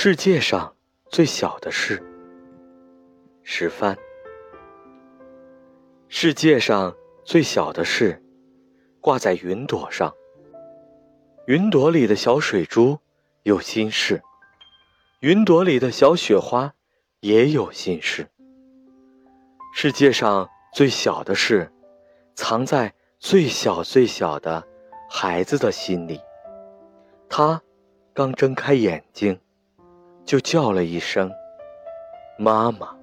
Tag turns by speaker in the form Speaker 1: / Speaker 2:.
Speaker 1: 世界上最小的事，石帆。世界上最小的事，挂在云朵上。云朵里的小水珠有心事，云朵里的小雪花也有心事。世界上最小的事，藏在最小最小的孩子的心里。他刚睁开眼睛。就叫了一声“妈妈”。